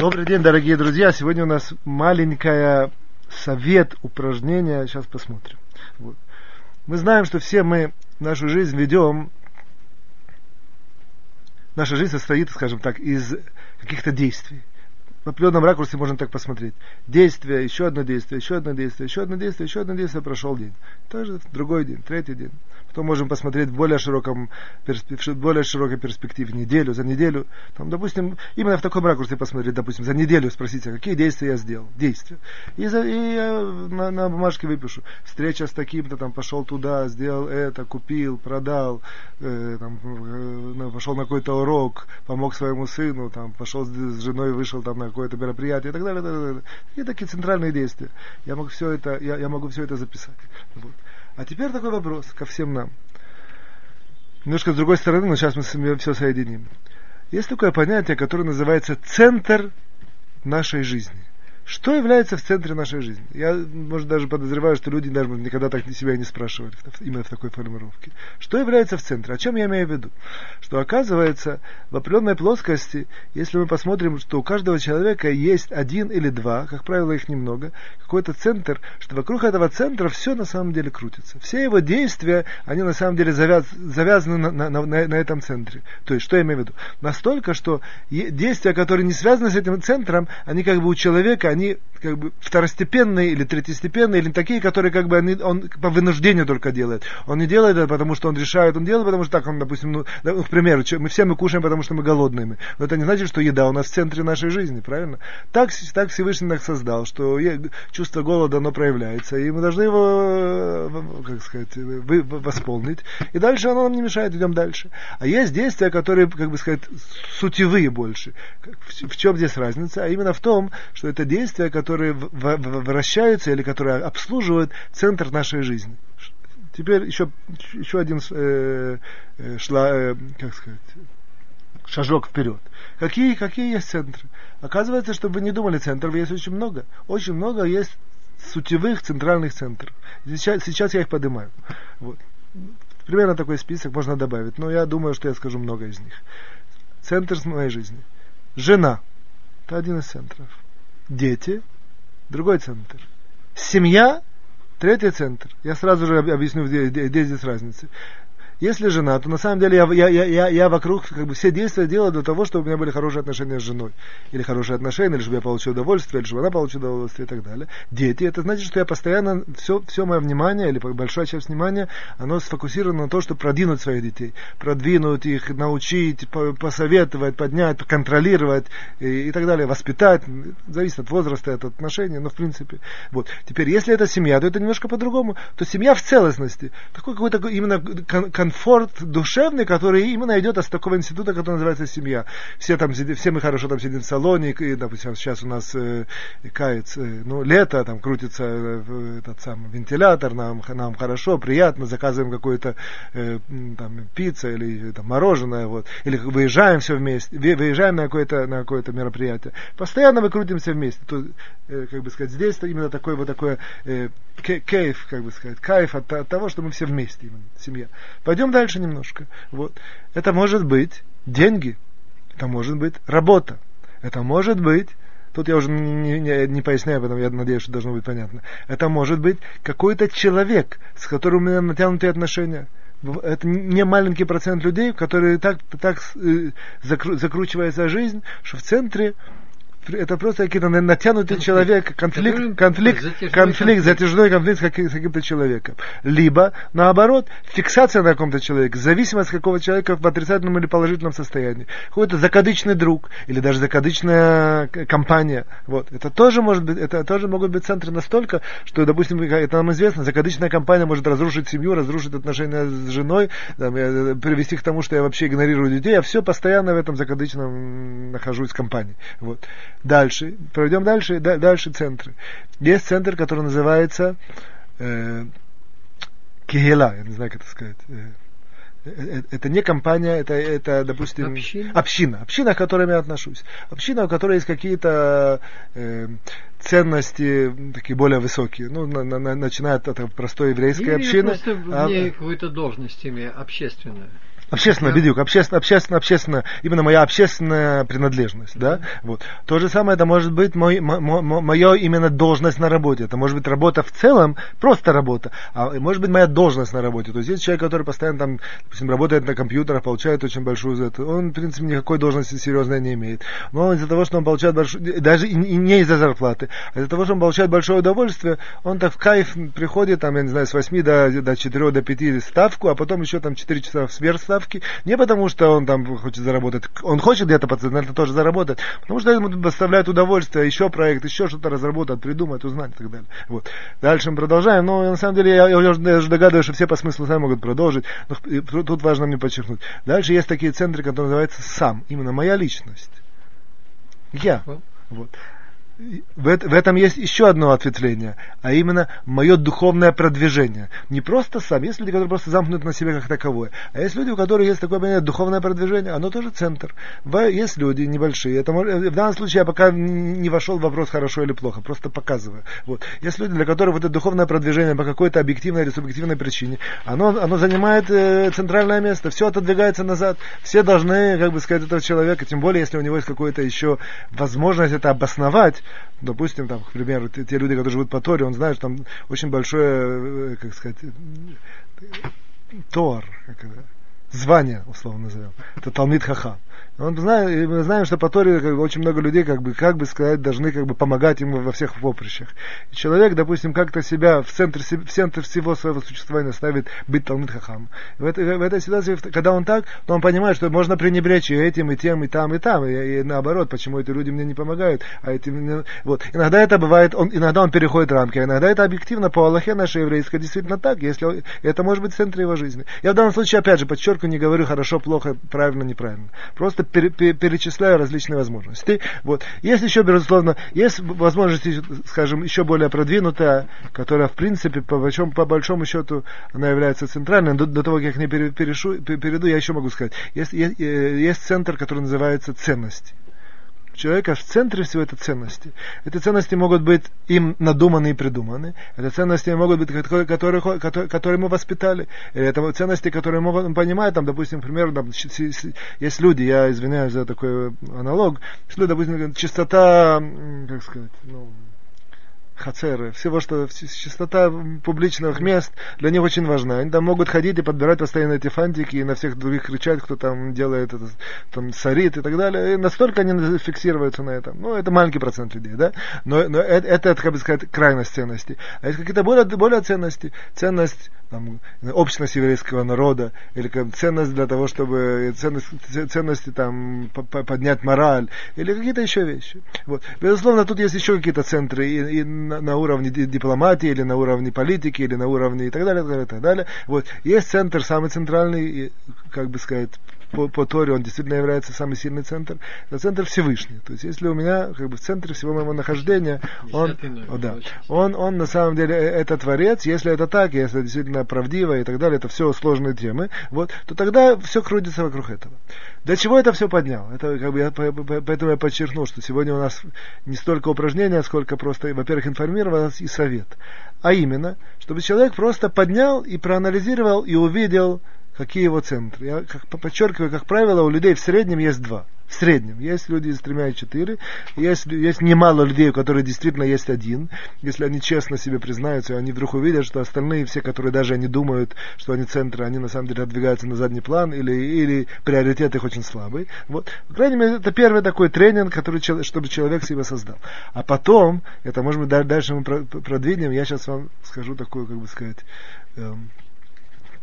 Добрый день, дорогие друзья. Сегодня у нас маленькая совет, упражнение. Сейчас посмотрим. Вот. Мы знаем, что все мы нашу жизнь ведем. Наша жизнь состоит, скажем так, из каких-то действий в определенном ракурсе можно так посмотреть. Действие, еще одно действие, еще одно действие, еще одно действие, еще одно действие, прошел день. Тоже другой день, третий день. Потом можем посмотреть в более, широком, в более широкой перспективе неделю, за неделю. Там, допустим, именно в таком ракурсе посмотреть, допустим, за неделю спросить, а какие действия я сделал. Действия. И, за, и я на, на бумажке выпишу. Встреча с таким-то, там, пошел туда, сделал это, купил, продал, э, там, э, пошел на какой-то урок, помог своему сыну, там, пошел с женой, вышел там на какое-то мероприятие и так далее. И, так далее. и такие центральные действия. Я могу все это, я, я могу все это записать. Вот. А теперь такой вопрос ко всем нам. Немножко с другой стороны, но сейчас мы все соединим. Есть такое понятие, которое называется центр нашей жизни. Что является в центре нашей жизни? Я, может, даже подозреваю, что люди даже никогда так себя не спрашивали, именно в такой формировке. Что является в центре? О чем я имею в виду? Что оказывается, в определенной плоскости, если мы посмотрим, что у каждого человека есть один или два, как правило, их немного, какой-то центр, что вокруг этого центра все на самом деле крутится. Все его действия, они на самом деле завяз, завязаны на, на, на, на этом центре. То есть, что я имею в виду? Настолько, что действия, которые не связаны с этим центром, они как бы у человека, они они как бы второстепенные или третьестепенные, или такие, которые как бы они, он по вынуждению только делает. Он не делает это, потому что он решает, он делает, потому что так, он, допустим, ну, к примеру, мы все мы кушаем, потому что мы голодные. Но это не значит, что еда у нас в центре нашей жизни, правильно? Так, так Всевышний нас создал, что чувство голода, оно проявляется, и мы должны его, как сказать, восполнить. И дальше оно нам не мешает, идем дальше. А есть действия, которые, как бы сказать, сутевые больше. В, чем здесь разница? А именно в том, что это действия, действия, которые вращаются или которые обслуживают центр нашей жизни. Теперь еще, еще один э, э, шла, э, как сказать, шажок вперед. Какие, какие есть центры? Оказывается, что вы не думали, центров есть очень много. Очень много есть сутевых центральных центров. Сейчас, сейчас я их поднимаю. Вот. Примерно такой список можно добавить, но я думаю, что я скажу много из них. Центр моей жизни. Жена. Это один из центров дети, другой центр. Семья, третий центр. Я сразу же объясню, где, где здесь разница. Если жена, то на самом деле я, я, я, я, я вокруг как бы все действия делаю для того, чтобы у меня были хорошие отношения с женой. Или хорошие отношения, или чтобы я получил удовольствие, или чтобы она получила удовольствие и так далее. Дети, это значит, что я постоянно, все, все мое внимание, или большая часть внимания, оно сфокусировано на то, чтобы продвинуть своих детей. Продвинуть их, научить, посоветовать, поднять, контролировать и, и так далее, воспитать. Зависит от возраста, от отношений, но в принципе. Вот. Теперь, если это семья, то это немножко по-другому. То семья в целостности. Такой какой-то именно кон комфорт душевный, который именно идет из такого института, который называется семья. Все там все мы хорошо там сидим в салоне, и, допустим, сейчас у нас э, кается, э, ну, лето, там крутится э, этот самый вентилятор, нам, нам хорошо, приятно, заказываем какую-то э, там пицца или там, мороженое, вот, или выезжаем все вместе, выезжаем на какое-то на какое-то мероприятие. Постоянно мы крутимся вместе. То, э, как бы сказать, здесь именно такой вот такой э, кейф, как бы сказать, кайф от, от того, что мы все вместе, именно, семья. Пойдем дальше немножко. Вот. Это может быть деньги, это может быть работа, это может быть Тут я уже не, не, не поясняю, поэтому я надеюсь, что должно быть понятно. Это может быть какой-то человек, с которым у меня натянутые отношения. Это не маленький процент людей, которые так, так э, закру, закручивается жизнь, что в центре это просто какой-то натянутый человек, конфликт, конфликт, конфликт, затяжной конфликт с каким-то человеком. Либо, наоборот, фиксация на каком-то человеке, зависимость какого человека в отрицательном или положительном состоянии. Какой-то закадычный друг, или даже закадычная компания. Вот. Это тоже может быть, это тоже могут быть центры настолько, что, допустим, это нам известно, закадычная компания может разрушить семью, разрушить отношения с женой, там, э, привести к тому, что я вообще игнорирую детей, я все постоянно в этом закадычном нахожусь в компании. Вот. Дальше, пройдем дальше, дальше центры. Есть центр, который называется э, Кихела, я не знаю, как это сказать. Э, э, это не компания, это, это допустим, община. община, община, к которой я отношусь. Община, у которой есть какие-то э, ценности такие более высокие. Ну, на, на, начиная от, от простой еврейской Или общины. Просто а, какую-то должность имея общественную. Общественно, бедюк, общественно, общественно, общественно, именно моя общественная принадлежность, да, вот. То же самое это может быть мой, мое именно должность на работе, это может быть работа в целом, просто работа, а может быть моя должность на работе, то есть есть человек, который постоянно там, допустим, работает на компьютерах, получает очень большую за это, он, в принципе, никакой должности серьезной не имеет, но из-за того, что он получает большую, даже и, не из-за зарплаты, а из-за того, что он получает большое удовольствие, он так в кайф приходит, там, я не знаю, с 8 до, до 4, до 5 ставку, а потом еще там 4 часа в сверхставки, не потому что он там хочет заработать, он хочет где-то подсознательно тоже заработать, потому что ему доставляет удовольствие, еще проект, еще что-то разработать, придумать, узнать и так далее. Вот. Дальше мы продолжаем, но на самом деле я, я, уже, я уже догадываюсь, что все по смыслу сами могут продолжить, но тут важно мне подчеркнуть. Дальше есть такие центры, которые называются сам, именно моя личность. Я. Вот в, этом есть еще одно ответвление, а именно мое духовное продвижение. Не просто сам, есть люди, которые просто замкнуты на себе как таковое, а есть люди, у которых есть такое понятие духовное продвижение, оно тоже центр. Есть люди небольшие, это, в данном случае я пока не вошел в вопрос хорошо или плохо, просто показываю. Вот. Есть люди, для которых вот это духовное продвижение по какой-то объективной или субъективной причине, оно, оно занимает э, центральное место, все отодвигается назад, все должны, как бы сказать, этого человека, тем более, если у него есть какая-то еще возможность это обосновать, допустим, там, к примеру, те, те люди, которые живут по Торе, он знает, что там очень большое, э, как сказать, Тор, как это, звание, условно назовем. Это Талмит Хаха. Он знает, мы знаем, что по Торе как бы, очень много людей, как бы, как бы сказать, должны как бы, помогать ему во всех поприщах. И человек, допустим, как-то себя в центр, в центр всего своего существования ставит быть Талмит Хахам. В этой, в этой ситуации, когда он так, то он понимает, что можно пренебречь и этим, и тем, и там, и там. И, и наоборот, почему эти люди мне не помогают. А эти, вот. Иногда это бывает, он, иногда он переходит рамки, а иногда это объективно по Аллахе нашей еврейской действительно так, если это может быть центр его жизни. Я в данном случае, опять же, подчеркиваю, не говорю хорошо, плохо, правильно, неправильно. Просто пере, пере, перечисляю различные возможности. Вот. Есть еще, безусловно, есть возможность, скажем, еще более продвинутая, которая, в принципе, по большому, по большому счету, она является центральной. До, до того, как я к ней перешу, перейду, я еще могу сказать. Есть, есть, э, есть центр, который называется ценности человека в центре всего это ценности. Эти ценности могут быть им надуманы и придуманы. Это ценности могут быть, которые, которые, которые мы воспитали. Это ценности, которые мы понимаем, там, допустим, например, там, есть люди, я извиняюсь за такой аналог, если, допустим, чистота, как сказать, ну, хацеры, всего, что чистота публичных мест для них очень важна. Они там могут ходить и подбирать постоянно эти фантики и на всех других кричать, кто там делает это, там сорит и так далее. И настолько они фиксируются на этом. Ну, это маленький процент людей, да? Но, но это, это, как бы сказать, крайность ценности. А есть какие-то более, более ценности. Ценность там, общность еврейского народа, или как, ценность для того, чтобы ценность, ценности там, поднять мораль, или какие-то еще вещи. Вот. Безусловно, тут есть еще какие-то центры и, и на, на уровне дипломатии, или на уровне политики, или на уровне и так далее, и так далее, и так далее. Вот. Есть центр, самый центральный, как бы сказать, по, по Торе он действительно является самый сильный центр, это центр Всевышний. То есть если у меня как бы в центре всего моего нахождения, он, о, да, он, он на самом деле э, это Творец, если это так, если это действительно правдиво и так далее, это все сложные темы, вот, то тогда все крутится вокруг этого. Для чего это все поднял? Это как бы я, поэтому я подчеркнул, что сегодня у нас не столько упражнения, сколько просто, во-первых, информированность и совет. А именно, чтобы человек просто поднял и проанализировал и увидел какие его центры. Я как, подчеркиваю, как правило, у людей в среднем есть два. В среднем. Есть люди с тремя и четыре. Есть, есть немало людей, у которых действительно есть один. Если они честно себе признаются, и они вдруг увидят, что остальные все, которые даже не думают, что они центры, они на самом деле отдвигаются на задний план, или, или приоритет их очень слабый. Вот. По крайней мере, это первый такой тренинг, который, чтобы человек себя создал. А потом, это, может быть, дальше мы продвинем, я сейчас вам скажу такую, как бы сказать, эм,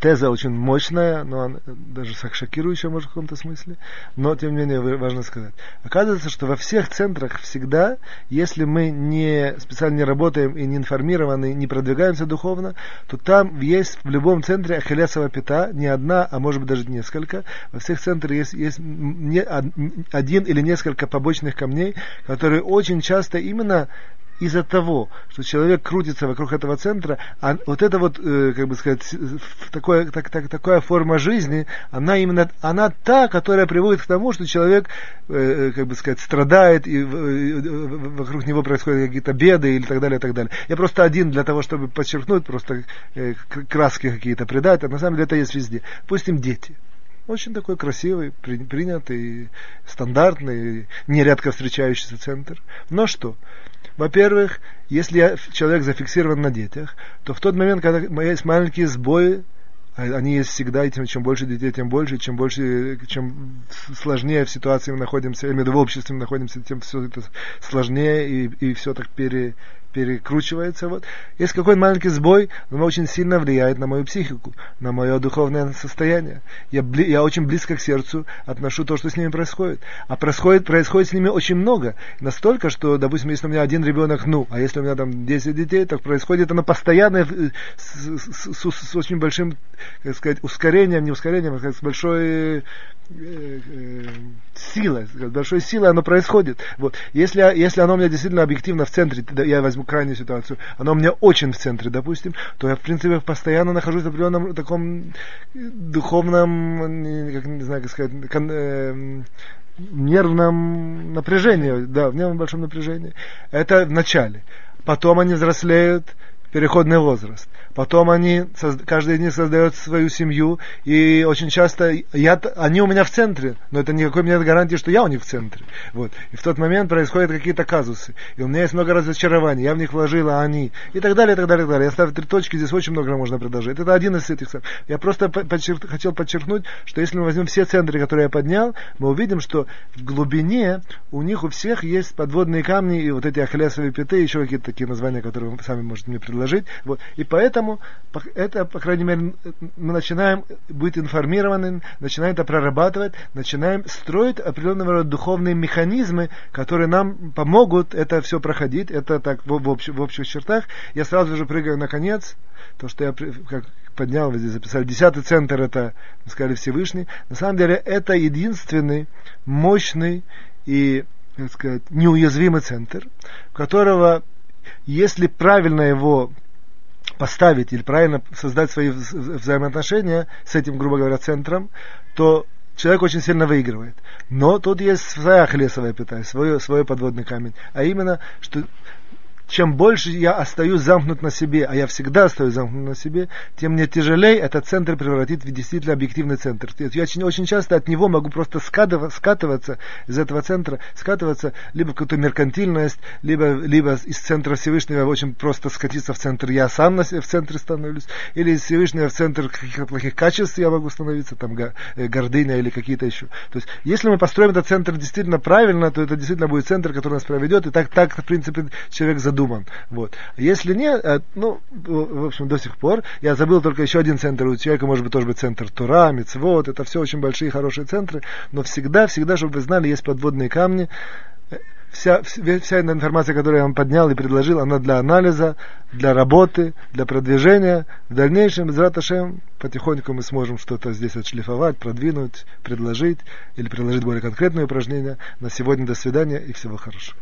теза очень мощная, но она даже шокирующая, может, в каком-то смысле. Но, тем не менее, важно сказать. Оказывается, что во всех центрах всегда, если мы не специально не работаем и не информированы, не продвигаемся духовно, то там есть в любом центре ахиллесова пята, не одна, а может быть даже несколько. Во всех центрах есть, есть не, один или несколько побочных камней, которые очень часто именно из-за того, что человек крутится вокруг этого центра, а вот это вот, э, как бы сказать, такое, так, так, такая форма жизни, она именно, она та, которая приводит к тому, что человек, э, как бы сказать, страдает, и э, вокруг него происходят какие-то беды или так далее, и так далее. Я просто один для того, чтобы подчеркнуть, просто краски какие-то придать, а на самом деле это есть везде. Допустим, дети. Очень такой красивый, при, принятый, стандартный, нередко встречающийся центр. Но что? Во-первых, если человек зафиксирован на детях, то в тот момент, когда есть маленькие сбои, а они есть всегда, и тем, чем больше детей, тем больше, чем больше, чем сложнее в ситуации мы находимся, именно в обществе мы находимся, тем все это сложнее, и, и все так пере, перекручивается. Вот. Есть какой-то маленький сбой, но он очень сильно влияет на мою психику, на мое духовное состояние. Я, бли, я очень близко к сердцу отношу то, что с ними происходит. А происходит, происходит с ними очень много. Настолько, что, допустим, если у меня один ребенок, ну, а если у меня там 10 детей, так происходит оно постоянно э, с, с, с, с очень большим, как сказать, ускорением, не ускорением, а с большой сила, большой силой оно происходит. Вот. Если, если оно у меня действительно объективно в центре, я возьму крайнюю ситуацию, оно у меня очень в центре, допустим, то я, в принципе, постоянно нахожусь в определенном таком духовном, как, не знаю, как сказать, кон, э, нервном напряжении, да, в нервном большом напряжении. Это в начале. Потом они взрослеют, переходный возраст. Потом они, каждый из них создает свою семью, и очень часто я, они у меня в центре, но это никакой мне гарантии, что я у них в центре. Вот. И в тот момент происходят какие-то казусы. И у меня есть много разочарований, я в них вложил, а они. И так далее, и так далее, и так далее. Я ставлю три точки, здесь очень много можно предложить. Это один из этих. Я просто подчер... хотел подчеркнуть, что если мы возьмем все центры, которые я поднял, мы увидим, что в глубине у них у всех есть подводные камни и вот эти ахиллесовые пяты, еще какие-то такие названия, которые вы сами можете мне предложить. Вот. И поэтому Поэтому это, по крайней мере, мы начинаем быть информированы, начинаем это прорабатывать, начинаем строить определенного рода духовные механизмы, которые нам помогут это все проходить. Это так в, в, общ, в общих чертах. Я сразу же прыгаю на конец. То, что я как поднял, вы здесь записали. Десятый центр это, мы сказали, Всевышний. На самом деле это единственный мощный и, так сказать, неуязвимый центр, которого, если правильно его поставить или правильно создать свои взаимоотношения с этим, грубо говоря, центром, то человек очень сильно выигрывает. Но тут есть своя хлесовая пята, свой, свой подводный камень. А именно, что чем больше я остаюсь замкнут на себе, а я всегда остаюсь замкнут на себе, тем мне тяжелее этот центр превратить в действительно объективный центр. Я очень, очень часто от него могу просто скатываться из этого центра, скатываться либо в какую-то меркантильность, либо, либо из центра Всевышнего очень просто скатиться в центр я сам на, в центре становлюсь, или из Всевышнего в центр каких-то плохих качеств я могу становиться, там э, гордыня или какие-то еще. То есть, если мы построим этот центр действительно правильно, то это действительно будет центр, который нас проведет, и так, так в принципе, человек задумывается задуман. Вот. Если нет, э, ну, в общем, до сих пор, я забыл только еще один центр, у человека может быть тоже быть центр Тура, Мицвод, это все очень большие, хорошие центры, но всегда, всегда, чтобы вы знали, есть подводные камни, вся, вся эта информация, которую я вам поднял и предложил, она для анализа, для работы, для продвижения. В дальнейшем, из Раташем, потихоньку мы сможем что-то здесь отшлифовать, продвинуть, предложить или предложить более конкретные упражнения. На сегодня до свидания и всего хорошего.